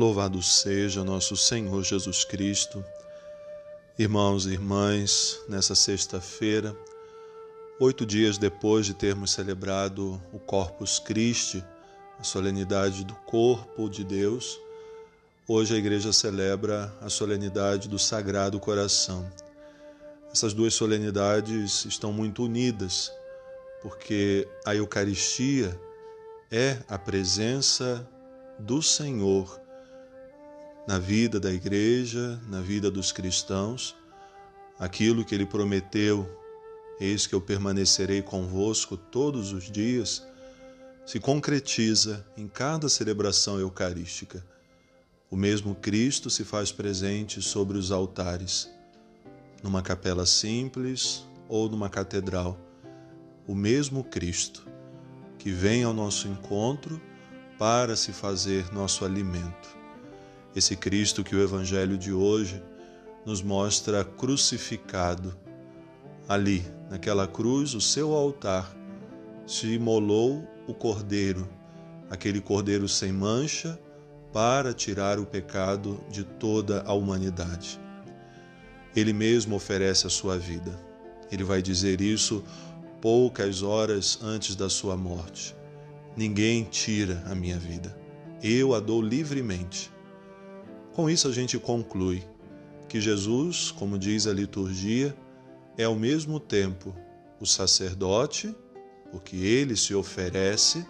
Louvado seja nosso Senhor Jesus Cristo. Irmãos e irmãs, nessa sexta-feira, oito dias depois de termos celebrado o Corpus Christi, a solenidade do corpo de Deus, hoje a igreja celebra a solenidade do Sagrado Coração. Essas duas solenidades estão muito unidas, porque a Eucaristia é a presença do Senhor na vida da igreja, na vida dos cristãos, aquilo que ele prometeu, eis que eu permanecerei convosco todos os dias, se concretiza em cada celebração eucarística. O mesmo Cristo se faz presente sobre os altares, numa capela simples ou numa catedral. O mesmo Cristo que vem ao nosso encontro para se fazer nosso alimento esse Cristo que o Evangelho de hoje nos mostra crucificado. Ali, naquela cruz, o seu altar, se imolou o cordeiro, aquele cordeiro sem mancha, para tirar o pecado de toda a humanidade. Ele mesmo oferece a sua vida. Ele vai dizer isso poucas horas antes da sua morte. Ninguém tira a minha vida. Eu a dou livremente. Com isso, a gente conclui que Jesus, como diz a liturgia, é ao mesmo tempo o sacerdote, porque ele se oferece,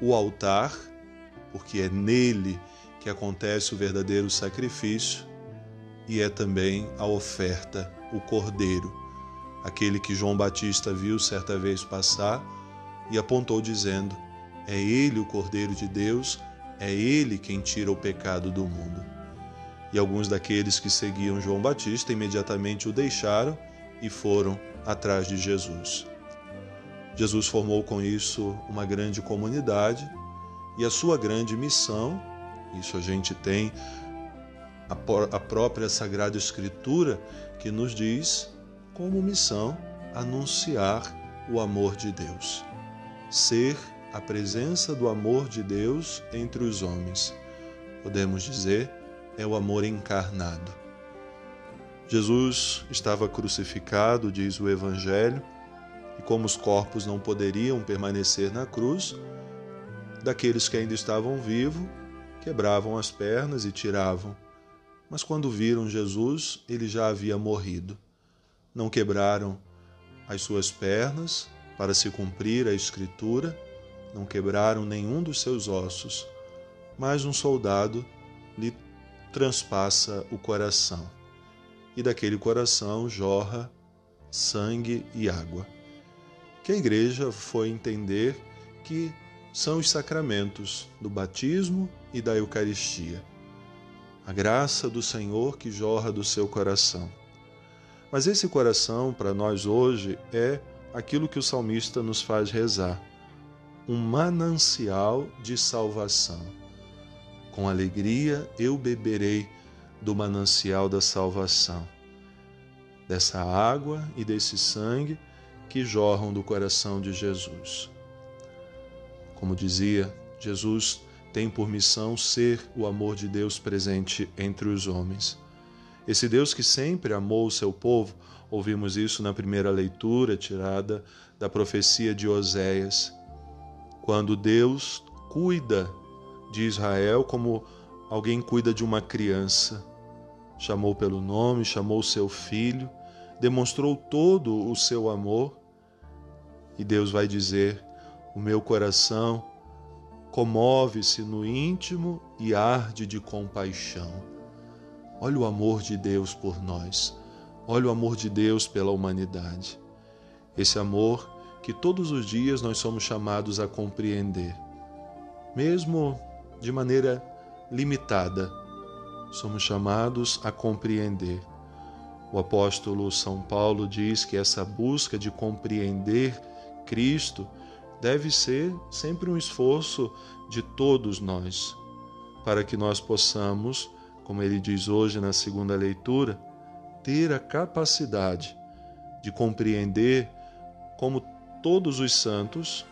o altar, porque é nele que acontece o verdadeiro sacrifício, e é também a oferta, o cordeiro, aquele que João Batista viu certa vez passar e apontou dizendo: É ele o cordeiro de Deus é Ele quem tira o pecado do mundo. E alguns daqueles que seguiam João Batista imediatamente o deixaram e foram atrás de Jesus. Jesus formou com isso uma grande comunidade e a sua grande missão, isso a gente tem a própria Sagrada Escritura que nos diz como missão anunciar o amor de Deus, ser a presença do amor de Deus entre os homens. Podemos dizer, é o amor encarnado. Jesus estava crucificado, diz o Evangelho, e como os corpos não poderiam permanecer na cruz, daqueles que ainda estavam vivos, quebravam as pernas e tiravam. Mas quando viram Jesus, ele já havia morrido. Não quebraram as suas pernas para se cumprir a Escritura não quebraram nenhum dos seus ossos, mas um soldado lhe transpassa o coração, e daquele coração jorra sangue e água. Que a igreja foi entender que são os sacramentos do batismo e da Eucaristia. A graça do Senhor que jorra do seu coração. Mas esse coração, para nós hoje, é aquilo que o salmista nos faz rezar um manancial de salvação. Com alegria eu beberei do manancial da salvação, dessa água e desse sangue que jorram do coração de Jesus. Como dizia, Jesus tem por missão ser o amor de Deus presente entre os homens. Esse Deus que sempre amou o seu povo, ouvimos isso na primeira leitura tirada da profecia de Oséias quando Deus cuida de Israel como alguém cuida de uma criança. Chamou pelo nome, chamou seu filho, demonstrou todo o seu amor. E Deus vai dizer: O meu coração comove-se no íntimo e arde de compaixão. Olha o amor de Deus por nós. Olha o amor de Deus pela humanidade. Esse amor que todos os dias nós somos chamados a compreender, mesmo de maneira limitada, somos chamados a compreender. O apóstolo São Paulo diz que essa busca de compreender Cristo deve ser sempre um esforço de todos nós, para que nós possamos, como ele diz hoje na segunda leitura, ter a capacidade de compreender como todos os santos,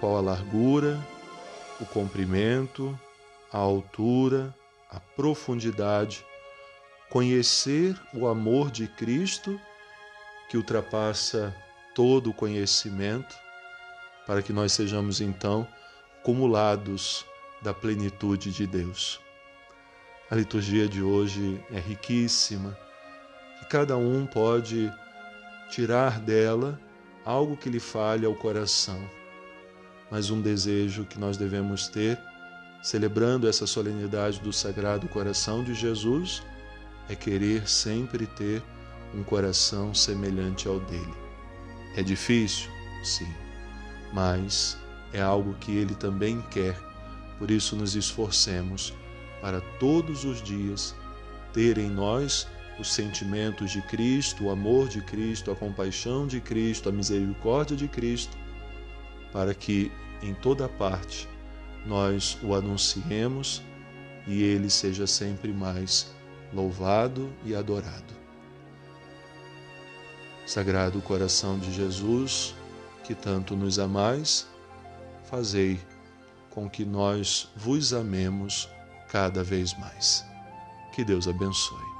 qual a largura, o comprimento, a altura, a profundidade, conhecer o amor de Cristo que ultrapassa todo o conhecimento, para que nós sejamos então cumulados da plenitude de Deus. A liturgia de hoje é riquíssima e cada um pode tirar dela algo que lhe fale ao coração, mas um desejo que nós devemos ter, celebrando essa solenidade do Sagrado Coração de Jesus, é querer sempre ter um coração semelhante ao dele. É difícil? Sim, mas é algo que ele também quer, por isso nos esforcemos para todos os dias ter em nós os sentimentos de Cristo, o amor de Cristo, a compaixão de Cristo, a misericórdia de Cristo, para que em toda parte nós o anunciemos e ele seja sempre mais louvado e adorado. Sagrado coração de Jesus, que tanto nos amais, fazei com que nós vos amemos cada vez mais. Que Deus abençoe.